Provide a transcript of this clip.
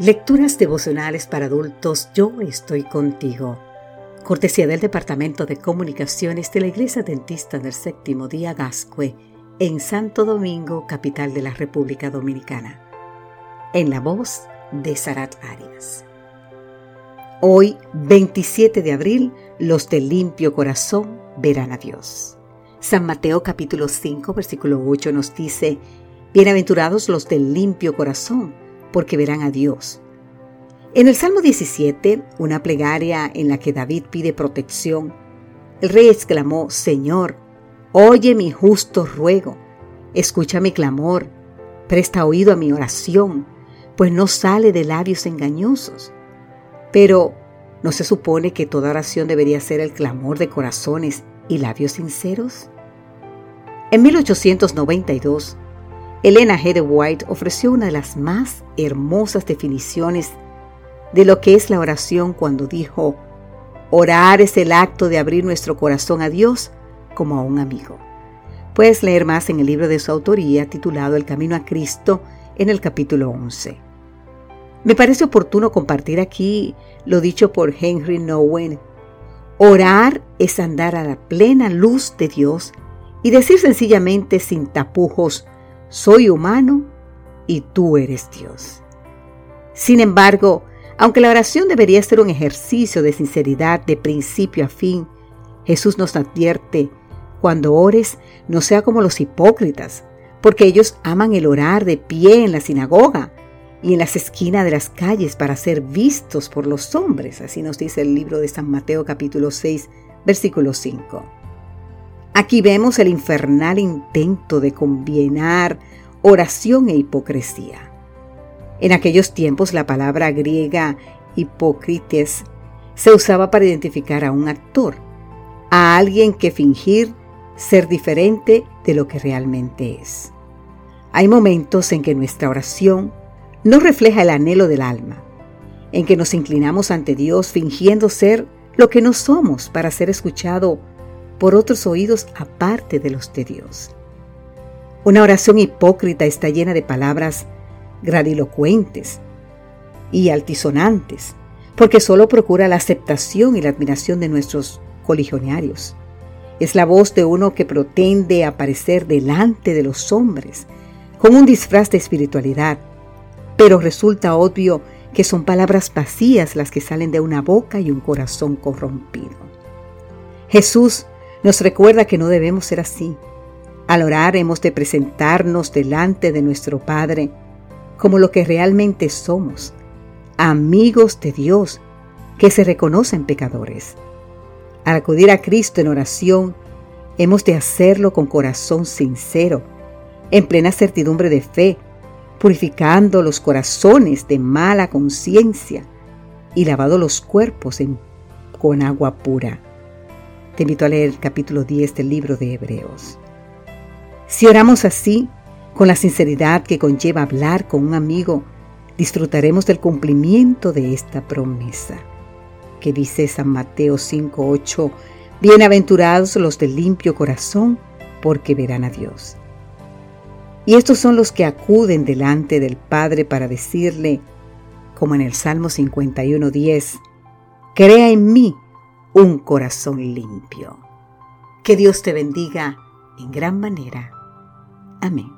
Lecturas devocionales para adultos Yo estoy contigo. Cortesía del Departamento de Comunicaciones de la Iglesia Dentista del Séptimo Día Gascue en Santo Domingo, capital de la República Dominicana. En la voz de Sarat Arias. Hoy, 27 de abril, los de limpio corazón verán a Dios. San Mateo capítulo 5, versículo 8 nos dice, Bienaventurados los de limpio corazón porque verán a Dios. En el Salmo 17, una plegaria en la que David pide protección, el rey exclamó, Señor, oye mi justo ruego, escucha mi clamor, presta oído a mi oración, pues no sale de labios engañosos. Pero, ¿no se supone que toda oración debería ser el clamor de corazones y labios sinceros? En 1892, Elena G. White ofreció una de las más hermosas definiciones de lo que es la oración cuando dijo, orar es el acto de abrir nuestro corazón a Dios como a un amigo. Puedes leer más en el libro de su autoría titulado El Camino a Cristo en el capítulo 11. Me parece oportuno compartir aquí lo dicho por Henry Nowen. Orar es andar a la plena luz de Dios y decir sencillamente sin tapujos, soy humano y tú eres Dios. Sin embargo, aunque la oración debería ser un ejercicio de sinceridad de principio a fin, Jesús nos advierte, cuando ores, no sea como los hipócritas, porque ellos aman el orar de pie en la sinagoga y en las esquinas de las calles para ser vistos por los hombres. Así nos dice el libro de San Mateo capítulo 6, versículo 5. Aquí vemos el infernal intento de combinar oración e hipocresía. En aquellos tiempos la palabra griega hipócrites se usaba para identificar a un actor, a alguien que fingir ser diferente de lo que realmente es. Hay momentos en que nuestra oración no refleja el anhelo del alma, en que nos inclinamos ante Dios fingiendo ser lo que no somos para ser escuchado por otros oídos aparte de los de Dios. Una oración hipócrita está llena de palabras gradilocuentes y altisonantes, porque solo procura la aceptación y la admiración de nuestros coligionarios. Es la voz de uno que pretende aparecer delante de los hombres con un disfraz de espiritualidad, pero resulta obvio que son palabras vacías las que salen de una boca y un corazón corrompido. Jesús nos recuerda que no debemos ser así. Al orar hemos de presentarnos delante de nuestro Padre como lo que realmente somos, amigos de Dios que se reconocen pecadores. Al acudir a Cristo en oración, hemos de hacerlo con corazón sincero, en plena certidumbre de fe, purificando los corazones de mala conciencia y lavado los cuerpos con agua pura. Te invito a leer el capítulo 10 del libro de Hebreos. Si oramos así, con la sinceridad que conlleva hablar con un amigo, disfrutaremos del cumplimiento de esta promesa, que dice San Mateo 5:8, Bienaventurados los de limpio corazón, porque verán a Dios. Y estos son los que acuden delante del Padre para decirle, como en el Salmo 51:10, Crea en mí un corazón limpio. Que Dios te bendiga en gran manera. Amén.